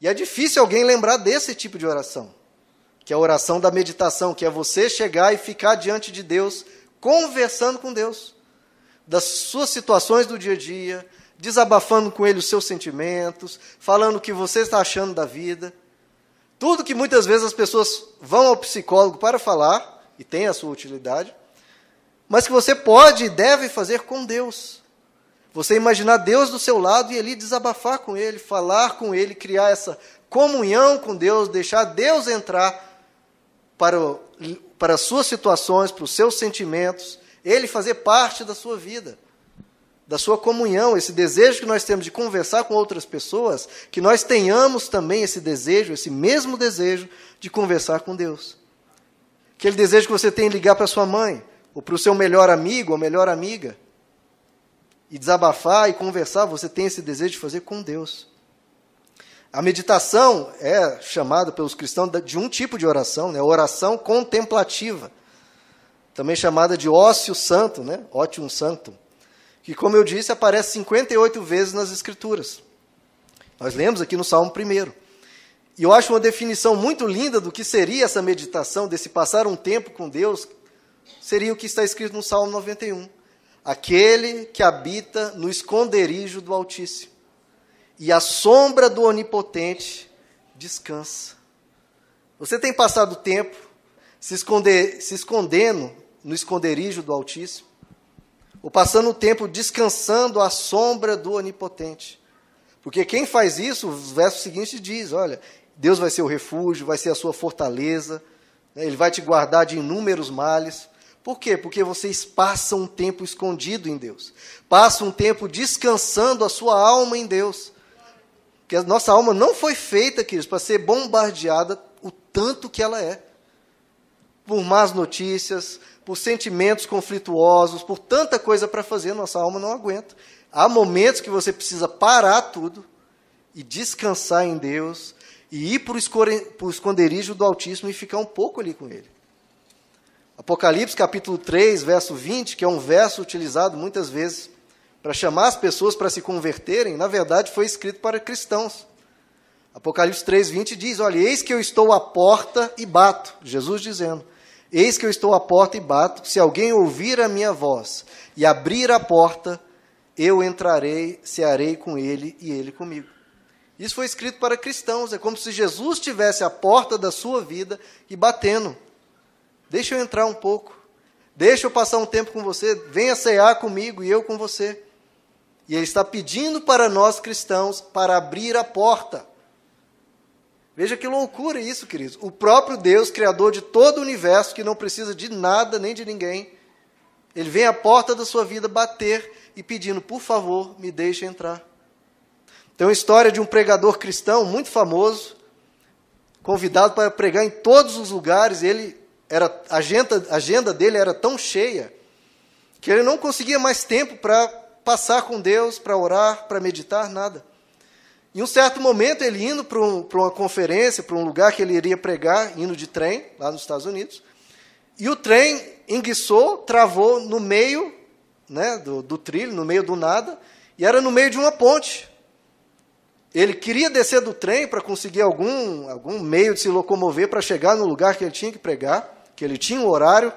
E é difícil alguém lembrar desse tipo de oração, que é a oração da meditação, que é você chegar e ficar diante de Deus, conversando com Deus, das suas situações do dia a dia, desabafando com Ele os seus sentimentos, falando o que você está achando da vida. Tudo que muitas vezes as pessoas vão ao psicólogo para falar, e tem a sua utilidade, mas que você pode e deve fazer com Deus. Você imaginar Deus do seu lado e ali desabafar com Ele, falar com Ele, criar essa comunhão com Deus, deixar Deus entrar para, o, para as suas situações, para os seus sentimentos, Ele fazer parte da sua vida, da sua comunhão, esse desejo que nós temos de conversar com outras pessoas, que nós tenhamos também esse desejo, esse mesmo desejo de conversar com Deus. Aquele desejo que você tem de ligar para sua mãe, ou para o seu melhor amigo ou melhor amiga e desabafar e conversar, você tem esse desejo de fazer com Deus. A meditação é chamada pelos cristãos de um tipo de oração, né? oração contemplativa, também chamada de ócio santo, né? ótium santo, que, como eu disse, aparece 58 vezes nas Escrituras. Nós lemos aqui no Salmo 1. E eu acho uma definição muito linda do que seria essa meditação, desse passar um tempo com Deus, seria o que está escrito no Salmo 91 aquele que habita no esconderijo do Altíssimo, e a sombra do Onipotente descansa. Você tem passado tempo se, esconder, se escondendo no esconderijo do Altíssimo, ou passando o tempo descansando à sombra do Onipotente. Porque quem faz isso, os versos seguintes diz, olha, Deus vai ser o refúgio, vai ser a sua fortaleza, né, Ele vai te guardar de inúmeros males. Por quê? Porque vocês passam um tempo escondido em Deus. Passam um tempo descansando a sua alma em Deus. Porque a nossa alma não foi feita, queridos, para ser bombardeada o tanto que ela é. Por más notícias, por sentimentos conflituosos, por tanta coisa para fazer, nossa alma não aguenta. Há momentos que você precisa parar tudo e descansar em Deus e ir para o esconderijo do Altíssimo e ficar um pouco ali com Ele. Apocalipse capítulo 3, verso 20, que é um verso utilizado muitas vezes para chamar as pessoas para se converterem, na verdade foi escrito para cristãos. Apocalipse 3, 20 diz: Olha, eis que eu estou à porta e bato. Jesus dizendo: Eis que eu estou à porta e bato. Se alguém ouvir a minha voz e abrir a porta, eu entrarei, cearei com ele e ele comigo. Isso foi escrito para cristãos. É como se Jesus estivesse à porta da sua vida e batendo. Deixa eu entrar um pouco. Deixa eu passar um tempo com você. Venha cear comigo e eu com você. E ele está pedindo para nós cristãos para abrir a porta. Veja que loucura isso, queridos. O próprio Deus, Criador de todo o universo, que não precisa de nada nem de ninguém, ele vem à porta da sua vida bater e pedindo, por favor, me deixe entrar. Tem uma história de um pregador cristão muito famoso, convidado para pregar em todos os lugares. Ele era, a, agenda, a agenda dele era tão cheia que ele não conseguia mais tempo para passar com Deus, para orar, para meditar, nada. Em um certo momento, ele indo para um, uma conferência, para um lugar que ele iria pregar, indo de trem, lá nos Estados Unidos, e o trem enguiçou, travou no meio né, do, do trilho, no meio do nada, e era no meio de uma ponte. Ele queria descer do trem para conseguir algum, algum meio de se locomover para chegar no lugar que ele tinha que pregar que ele tinha um horário,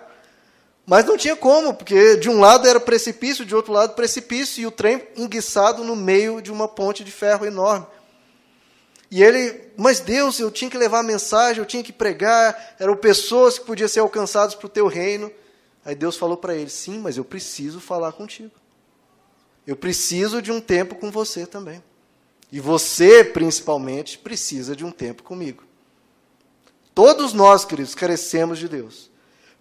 mas não tinha como, porque de um lado era precipício, de outro lado precipício, e o trem enguiçado no meio de uma ponte de ferro enorme. E ele, mas Deus, eu tinha que levar a mensagem, eu tinha que pregar, eram pessoas que podiam ser alcançadas para o teu reino. Aí Deus falou para ele: sim, mas eu preciso falar contigo. Eu preciso de um tempo com você também. E você, principalmente, precisa de um tempo comigo. Todos nós, queridos, carecemos de Deus.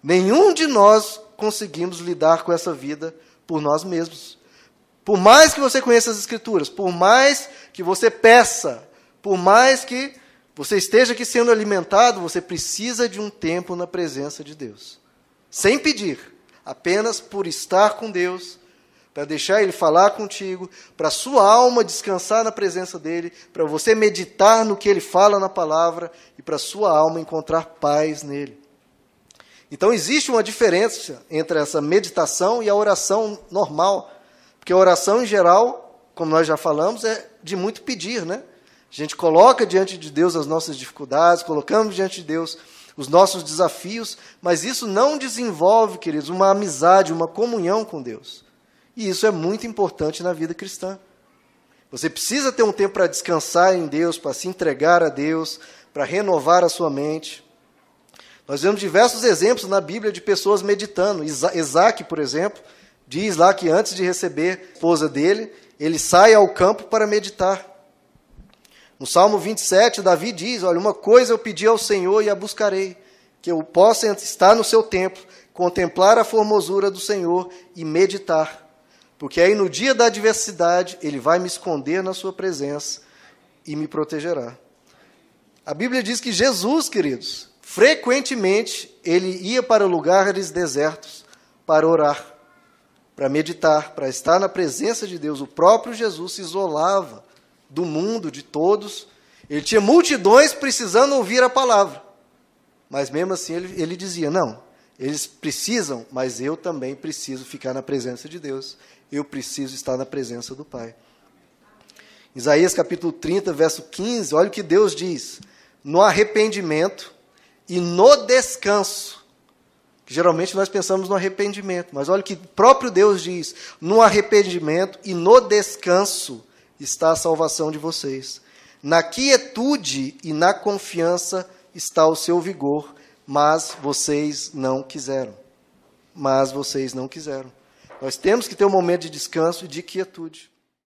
Nenhum de nós conseguimos lidar com essa vida por nós mesmos. Por mais que você conheça as Escrituras, por mais que você peça, por mais que você esteja aqui sendo alimentado, você precisa de um tempo na presença de Deus. Sem pedir, apenas por estar com Deus para deixar Ele falar contigo, para a sua alma descansar na presença dEle, para você meditar no que Ele fala na palavra e para a sua alma encontrar paz nele. Então existe uma diferença entre essa meditação e a oração normal, porque a oração em geral, como nós já falamos, é de muito pedir, né? A gente coloca diante de Deus as nossas dificuldades, colocamos diante de Deus os nossos desafios, mas isso não desenvolve, queridos, uma amizade, uma comunhão com Deus. E isso é muito importante na vida cristã. Você precisa ter um tempo para descansar em Deus, para se entregar a Deus, para renovar a sua mente. Nós vemos diversos exemplos na Bíblia de pessoas meditando. Isaac, por exemplo, diz lá que antes de receber a esposa dele, ele sai ao campo para meditar. No Salmo 27, Davi diz: Olha, uma coisa eu pedi ao Senhor e a buscarei, que eu possa estar no seu templo, contemplar a formosura do Senhor e meditar. Porque aí no dia da adversidade, ele vai me esconder na sua presença e me protegerá. A Bíblia diz que Jesus, queridos, frequentemente ele ia para lugares desertos para orar, para meditar, para estar na presença de Deus. O próprio Jesus se isolava do mundo, de todos. Ele tinha multidões precisando ouvir a palavra. Mas mesmo assim ele, ele dizia: não, eles precisam, mas eu também preciso ficar na presença de Deus. Eu preciso estar na presença do Pai. Isaías capítulo 30, verso 15, olha o que Deus diz: no arrependimento e no descanso. Geralmente nós pensamos no arrependimento, mas olha o que próprio Deus diz: no arrependimento e no descanso está a salvação de vocês. Na quietude e na confiança está o seu vigor, mas vocês não quiseram. Mas vocês não quiseram. Nós temos que ter um momento de descanso e de quietude.